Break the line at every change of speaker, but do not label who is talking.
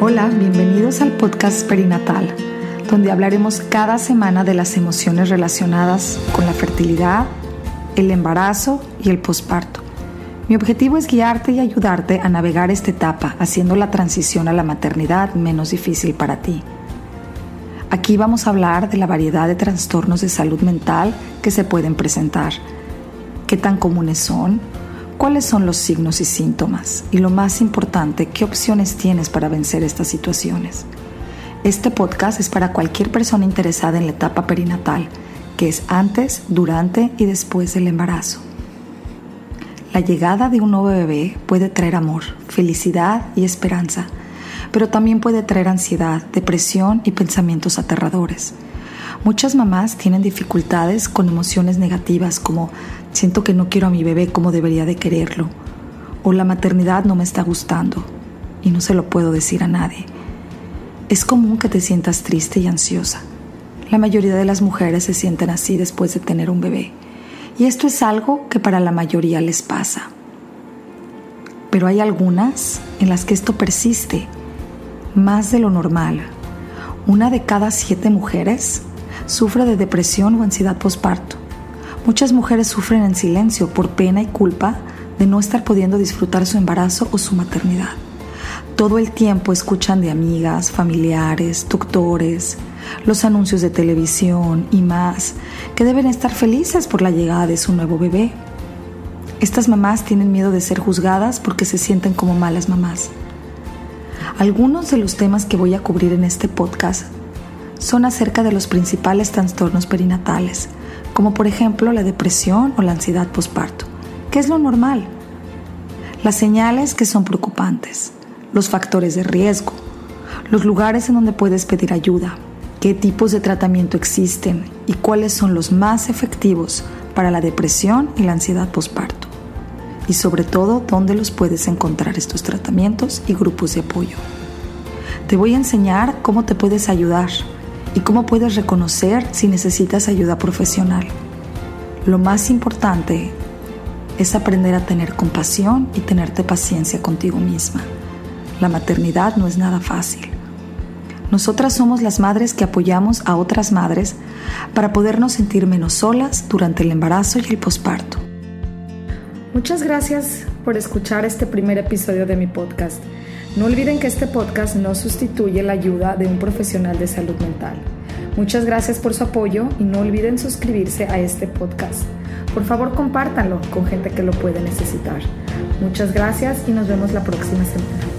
Hola, bienvenidos al podcast perinatal, donde hablaremos cada semana de las emociones relacionadas con la fertilidad, el embarazo y el posparto. Mi objetivo es guiarte y ayudarte a navegar esta etapa, haciendo la transición a la maternidad menos difícil para ti. Aquí vamos a hablar de la variedad de trastornos de salud mental que se pueden presentar, qué tan comunes son, cuáles son los signos y síntomas y lo más importante, qué opciones tienes para vencer estas situaciones. Este podcast es para cualquier persona interesada en la etapa perinatal, que es antes, durante y después del embarazo. La llegada de un nuevo bebé puede traer amor, felicidad y esperanza, pero también puede traer ansiedad, depresión y pensamientos aterradores. Muchas mamás tienen dificultades con emociones negativas como siento que no quiero a mi bebé como debería de quererlo o la maternidad no me está gustando y no se lo puedo decir a nadie. Es común que te sientas triste y ansiosa. La mayoría de las mujeres se sienten así después de tener un bebé y esto es algo que para la mayoría les pasa. Pero hay algunas en las que esto persiste más de lo normal. Una de cada siete mujeres sufre de depresión o ansiedad postparto. Muchas mujeres sufren en silencio por pena y culpa de no estar pudiendo disfrutar su embarazo o su maternidad. Todo el tiempo escuchan de amigas, familiares, doctores, los anuncios de televisión y más, que deben estar felices por la llegada de su nuevo bebé. Estas mamás tienen miedo de ser juzgadas porque se sienten como malas mamás. Algunos de los temas que voy a cubrir en este podcast son acerca de los principales trastornos perinatales, como por ejemplo la depresión o la ansiedad postparto, que es lo normal, las señales que son preocupantes, los factores de riesgo, los lugares en donde puedes pedir ayuda, qué tipos de tratamiento existen y cuáles son los más efectivos para la depresión y la ansiedad postparto. Y sobre todo, dónde los puedes encontrar estos tratamientos y grupos de apoyo. Te voy a enseñar cómo te puedes ayudar y cómo puedes reconocer si necesitas ayuda profesional. Lo más importante es aprender a tener compasión y tenerte paciencia contigo misma. La maternidad no es nada fácil. Nosotras somos las madres que apoyamos a otras madres para podernos sentir menos solas durante el embarazo y el posparto. Muchas gracias por escuchar este primer episodio de mi podcast. No olviden que este podcast no sustituye la ayuda de un profesional de salud mental. Muchas gracias por su apoyo y no olviden suscribirse a este podcast. Por favor, compártanlo con gente que lo puede necesitar. Muchas gracias y nos vemos la próxima semana.